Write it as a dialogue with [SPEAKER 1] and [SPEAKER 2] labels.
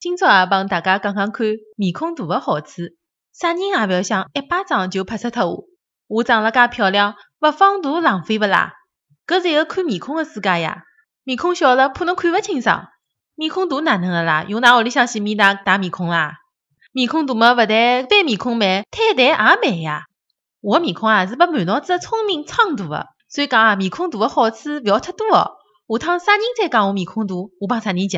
[SPEAKER 1] 今朝也帮大家讲讲看面孔大的好处。啥人也勿要想一巴掌就拍死脱我。我长了介漂亮，勿放大浪费勿啦？搿是一个看面孔的世界呀。面孔小了，怕侬看勿清爽；面孔大哪能个啦？用㑚屋里向洗面奶洗面孔啦？面孔大么，勿但翻面孔慢，摊台也慢呀。我个面孔啊，是被满脑子的聪明撑大的。所以讲啊，面孔大的好处勿要太多哦。下趟啥人再讲我面孔大，我帮啥人急？